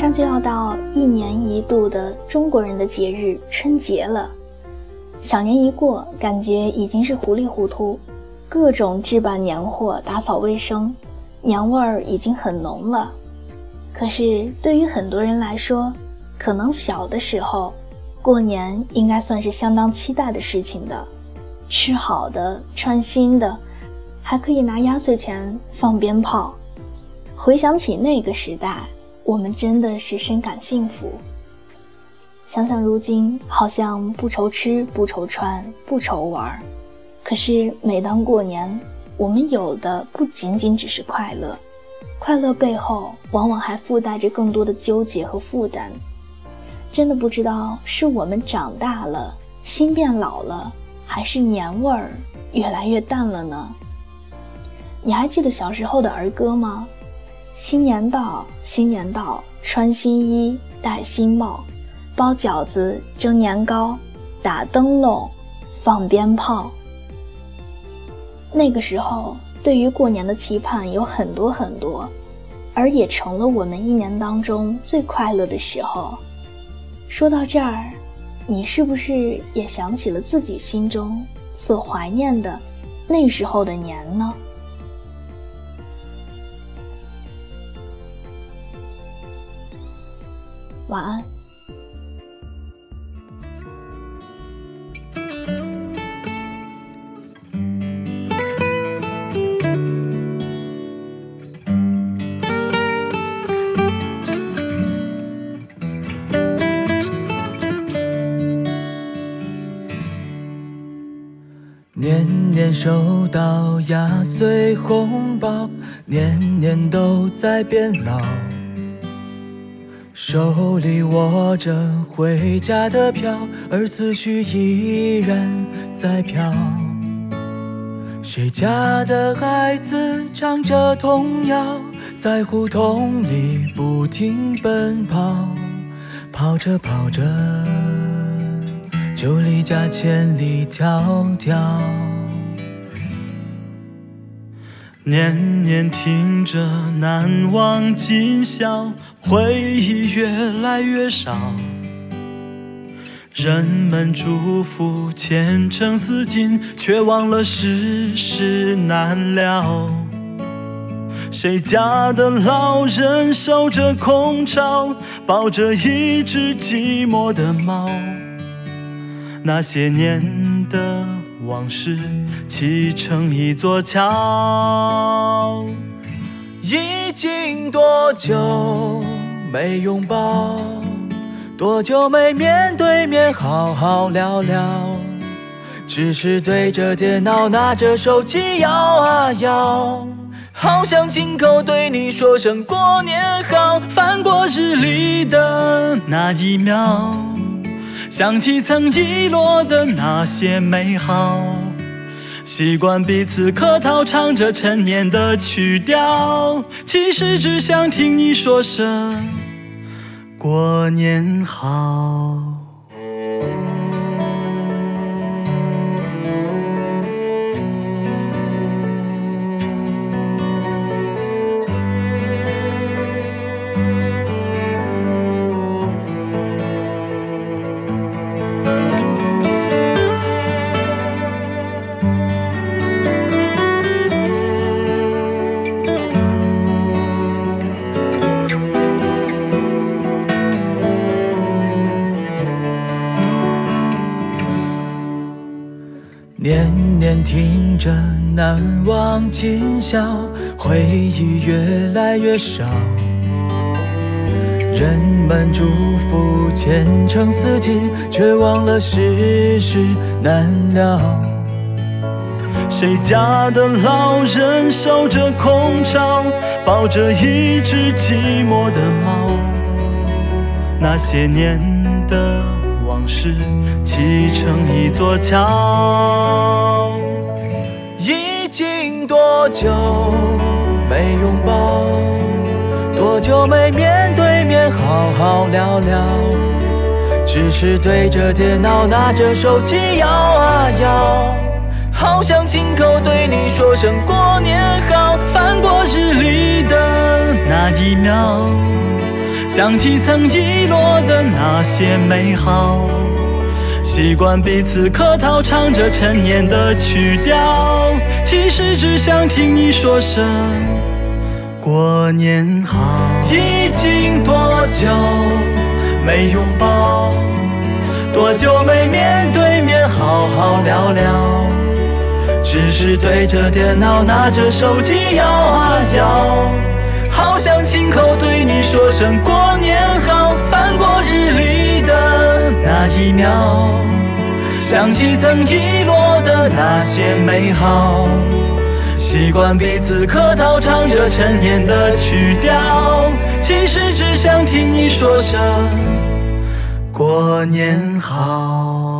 马上就要到一年一度的中国人的节日春节了。小年一过，感觉已经是糊里糊涂，各种置办年货、打扫卫生，年味儿已经很浓了。可是对于很多人来说，可能小的时候，过年应该算是相当期待的事情的，吃好的，穿新的，还可以拿压岁钱放鞭炮。回想起那个时代，我们真的是深感幸福。想想如今，好像不愁吃，不愁穿，不愁玩。可是每当过年，我们有的不仅仅只是快乐，快乐背后往往还附带着更多的纠结和负担。真的不知道是我们长大了，心变老了，还是年味儿越来越淡了呢？你还记得小时候的儿歌吗？新年到，新年到，穿新衣，戴新帽，包饺子，蒸年糕，打灯笼，放鞭炮。那个时候，对于过年的期盼有很多很多，而也成了我们一年当中最快乐的时候。说到这儿，你是不是也想起了自己心中所怀念的那时候的年呢？晚安。年年收到压岁红包，年年都在变老。手里握着回家的票，而思绪依然在飘。谁家的孩子唱着童谣，在胡同里不停奔跑，跑着跑着就离家千里迢迢。年年听着难忘今宵，回忆越来越少。人们祝福前程似锦，却忘了世事难料。谁家的老人守着空巢，抱着一只寂寞的猫？那些年往事砌成一座桥。已经多久没拥抱？多久没面对面好好聊聊？只是对着电脑，拿着手机摇啊摇。好想亲口对你说声过年好。翻过日历的那一秒，想起曾遗落的那些美好。习惯彼此客套，唱着陈年的曲调，其实只想听你说声过年好。年年听着难忘今宵，回忆越来越少。人们祝福前程似锦，却忘了世事难料。谁家的老人守着空巢，抱着一只寂寞的猫？那些年往事砌成一座桥。已经多久没拥抱？多久没面对面好好聊聊？只是对着电脑，拿着手机摇啊摇。好想亲口对你说声过年好。翻过日历的那一秒，想起曾遗落的那些美好，习惯彼此客套，唱着陈年的曲调，其实只想听你说声过年好。已经多久没拥抱？多久没面对面好好聊聊？只是对着电脑，拿着手机摇啊摇。好想亲口对你说声过年好，翻过日历的那一秒，想起曾遗落的那些美好，习惯彼此客套，唱着陈年的曲调，其实只想听你说声过年好。